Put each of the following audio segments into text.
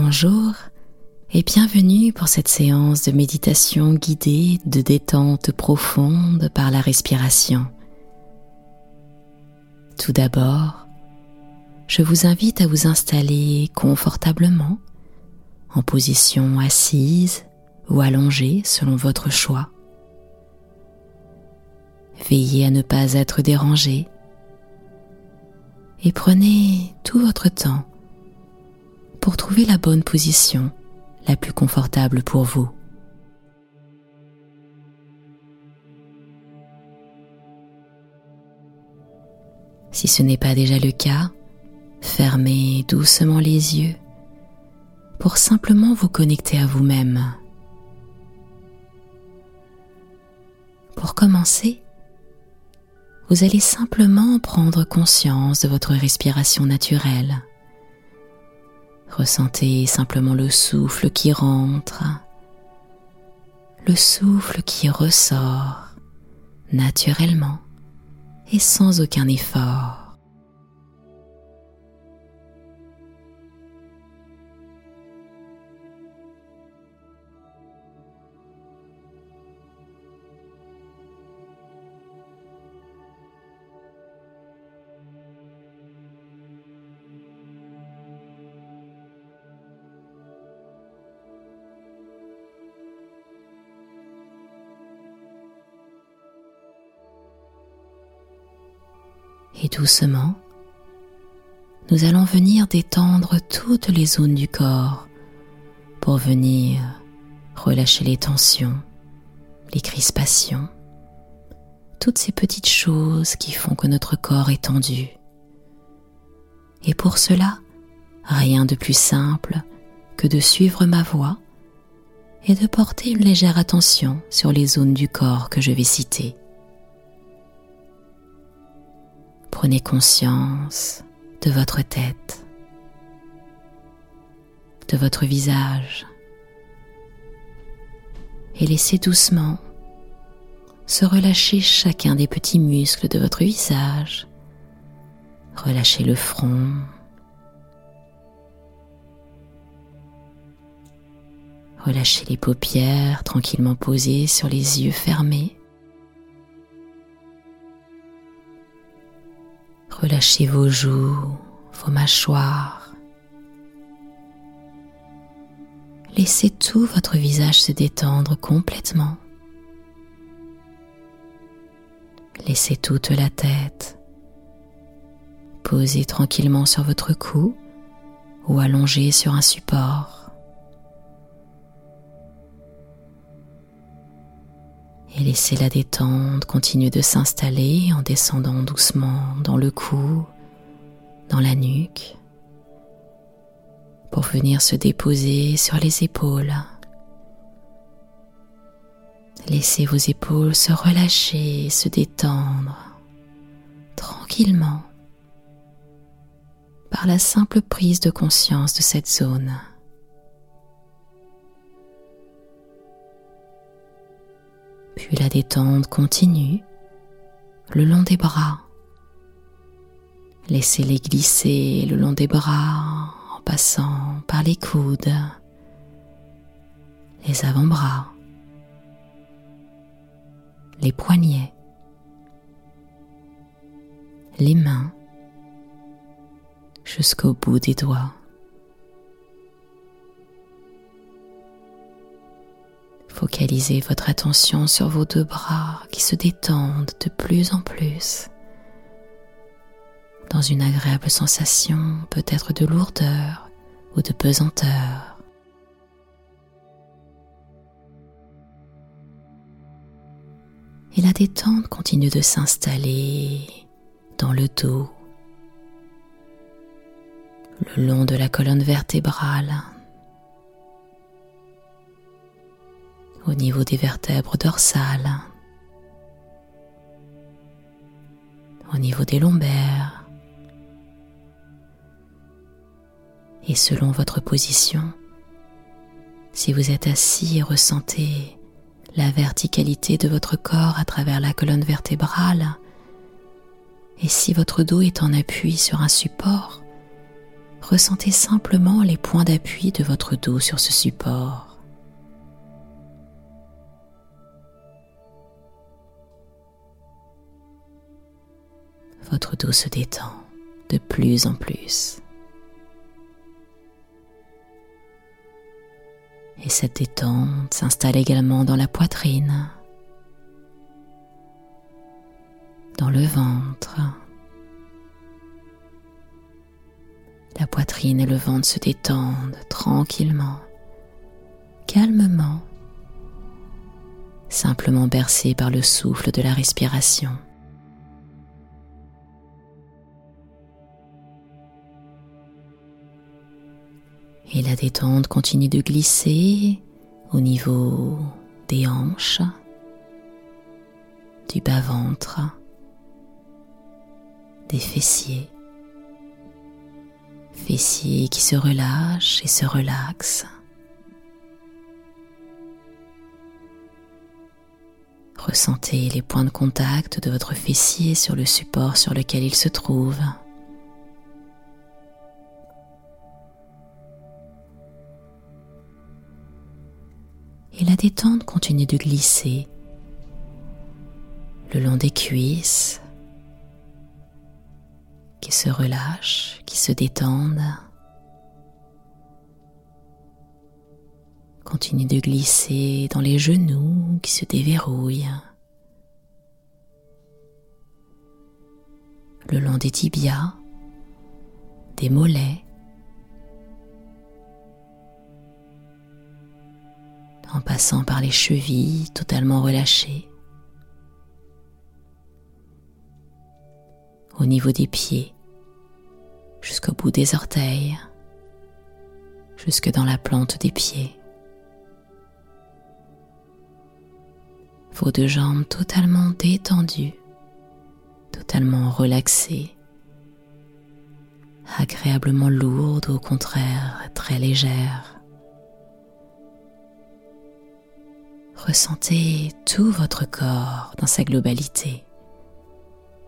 Bonjour et bienvenue pour cette séance de méditation guidée de détente profonde par la respiration. Tout d'abord, je vous invite à vous installer confortablement en position assise ou allongée selon votre choix. Veillez à ne pas être dérangé et prenez tout votre temps pour trouver la bonne position la plus confortable pour vous. Si ce n'est pas déjà le cas, fermez doucement les yeux pour simplement vous connecter à vous-même. Pour commencer, vous allez simplement prendre conscience de votre respiration naturelle. Ressentez simplement le souffle qui rentre, le souffle qui ressort naturellement et sans aucun effort. Et doucement, nous allons venir détendre toutes les zones du corps pour venir relâcher les tensions, les crispations, toutes ces petites choses qui font que notre corps est tendu. Et pour cela, rien de plus simple que de suivre ma voix et de porter une légère attention sur les zones du corps que je vais citer. Prenez conscience de votre tête, de votre visage et laissez doucement se relâcher chacun des petits muscles de votre visage. Relâchez le front. Relâchez les paupières tranquillement posées sur les yeux fermés. Relâchez vos joues, vos mâchoires. Laissez tout votre visage se détendre complètement. Laissez toute la tête posée tranquillement sur votre cou ou allongée sur un support. Et laissez la détente continuer de s'installer en descendant doucement dans le cou, dans la nuque, pour venir se déposer sur les épaules. Laissez vos épaules se relâcher, se détendre tranquillement par la simple prise de conscience de cette zone. Puis la détente continue le long des bras. Laissez-les glisser le long des bras en passant par les coudes, les avant-bras, les poignets, les mains jusqu'au bout des doigts. Focalisez votre attention sur vos deux bras qui se détendent de plus en plus dans une agréable sensation peut-être de lourdeur ou de pesanteur. Et la détente continue de s'installer dans le dos, le long de la colonne vertébrale au niveau des vertèbres dorsales, au niveau des lombaires. Et selon votre position, si vous êtes assis et ressentez la verticalité de votre corps à travers la colonne vertébrale, et si votre dos est en appui sur un support, ressentez simplement les points d'appui de votre dos sur ce support. Votre dos se détend de plus en plus. Et cette détente s'installe également dans la poitrine, dans le ventre. La poitrine et le ventre se détendent tranquillement, calmement, simplement bercés par le souffle de la respiration. Détente continue de glisser au niveau des hanches, du bas-ventre, des fessiers, fessiers qui se relâchent et se relaxent. Ressentez les points de contact de votre fessier sur le support sur lequel il se trouve. Détente continue de glisser le long des cuisses qui se relâchent, qui se détendent. Continue de glisser dans les genoux qui se déverrouillent. Le long des tibias, des mollets, en passant par les chevilles totalement relâchées, au niveau des pieds, jusqu'au bout des orteils, jusque dans la plante des pieds. Vos deux jambes totalement détendues, totalement relaxées, agréablement lourdes, au contraire très légères. Ressentez tout votre corps dans sa globalité,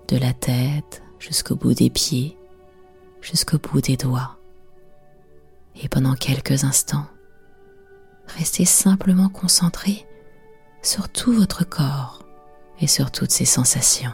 de la tête jusqu'au bout des pieds, jusqu'au bout des doigts. Et pendant quelques instants, restez simplement concentré sur tout votre corps et sur toutes ses sensations.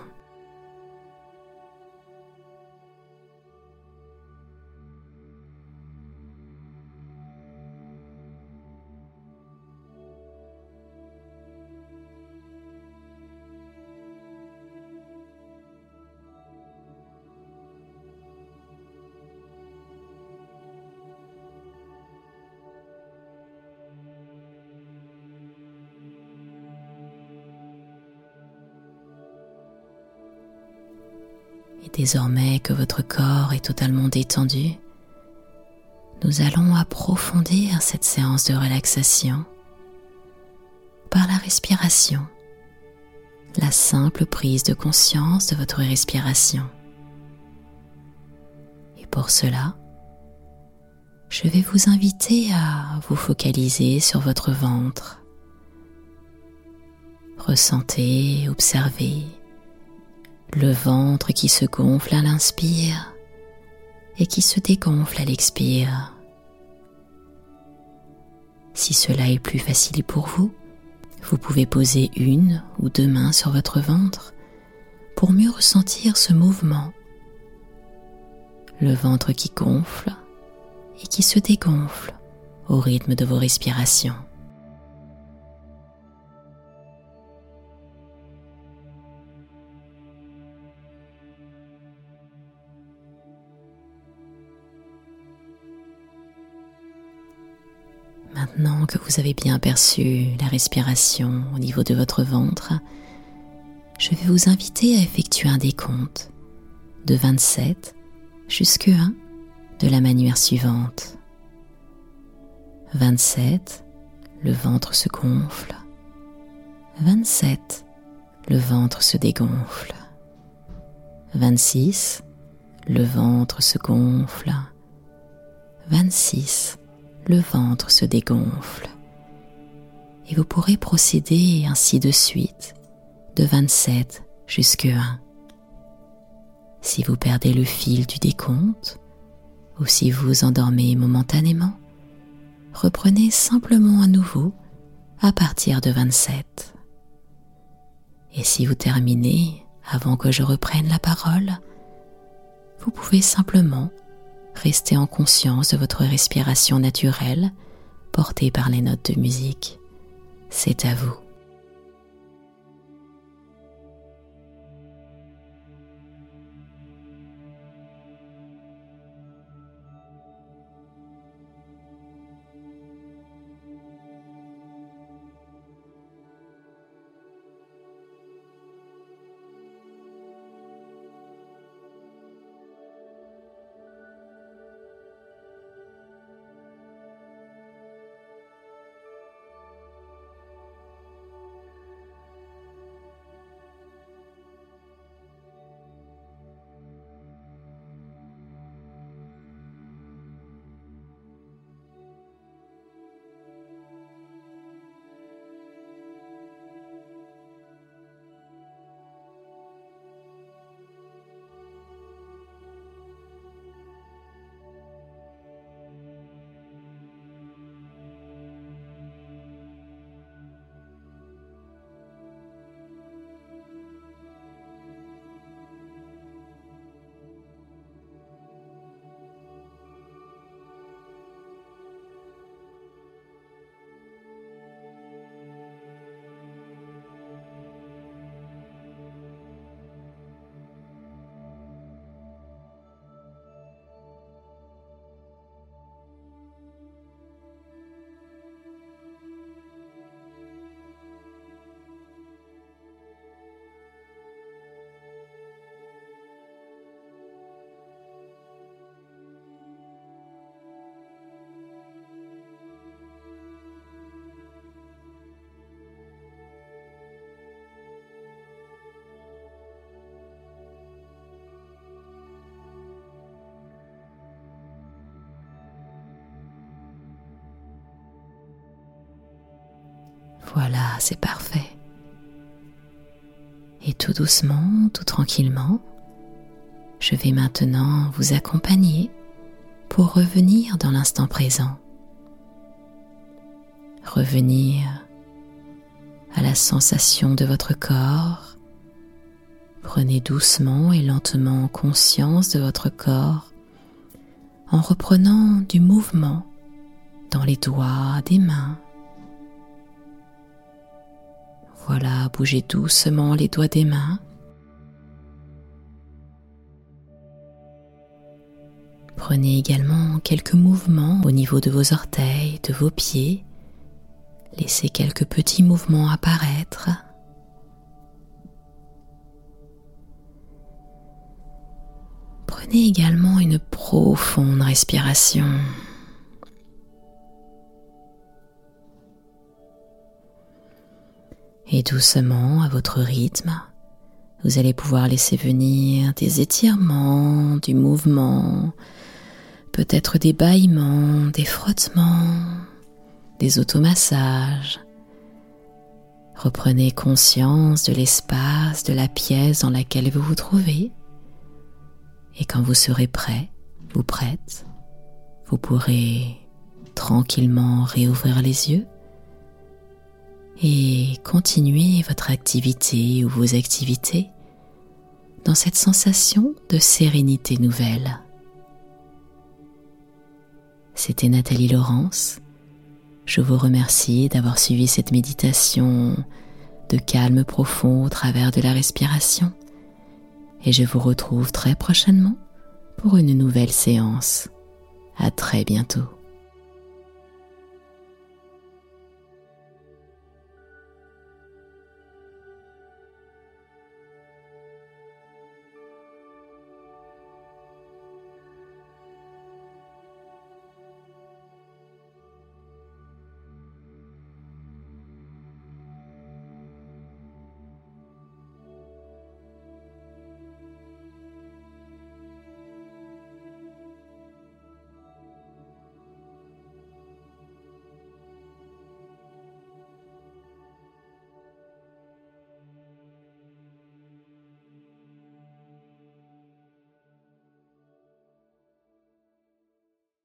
Désormais que votre corps est totalement détendu, nous allons approfondir cette séance de relaxation par la respiration, la simple prise de conscience de votre respiration. Et pour cela, je vais vous inviter à vous focaliser sur votre ventre. Ressentez, observez le ventre qui se gonfle à l'inspire et qui se dégonfle à l'expire. Si cela est plus facile pour vous, vous pouvez poser une ou deux mains sur votre ventre pour mieux ressentir ce mouvement. Le ventre qui gonfle et qui se dégonfle au rythme de vos respirations. Que vous avez bien perçu la respiration au niveau de votre ventre, je vais vous inviter à effectuer un décompte de 27 jusqu'à 1 de la manière suivante. 27, le ventre se gonfle. 27, le ventre se dégonfle. 26, le ventre se gonfle. 26, le ventre se dégonfle. Et vous pourrez procéder ainsi de suite, de 27 jusqu'à 1. Si vous perdez le fil du décompte, ou si vous endormez momentanément, reprenez simplement à nouveau à partir de 27. Et si vous terminez avant que je reprenne la parole, vous pouvez simplement rester en conscience de votre respiration naturelle portée par les notes de musique. C'est à vous. Voilà, c'est parfait. Et tout doucement, tout tranquillement, je vais maintenant vous accompagner pour revenir dans l'instant présent. Revenir à la sensation de votre corps. Prenez doucement et lentement conscience de votre corps en reprenant du mouvement dans les doigts des mains, voilà, bougez doucement les doigts des mains. Prenez également quelques mouvements au niveau de vos orteils, de vos pieds. Laissez quelques petits mouvements apparaître. Prenez également une profonde respiration. Et doucement, à votre rythme, vous allez pouvoir laisser venir des étirements, du mouvement, peut-être des bâillements, des frottements, des automassages. Reprenez conscience de l'espace, de la pièce dans laquelle vous vous trouvez. Et quand vous serez prêt, vous prête, vous pourrez tranquillement réouvrir les yeux et continuez votre activité ou vos activités dans cette sensation de sérénité nouvelle. C'était Nathalie Laurence. Je vous remercie d'avoir suivi cette méditation de calme profond au travers de la respiration et je vous retrouve très prochainement pour une nouvelle séance. À très bientôt.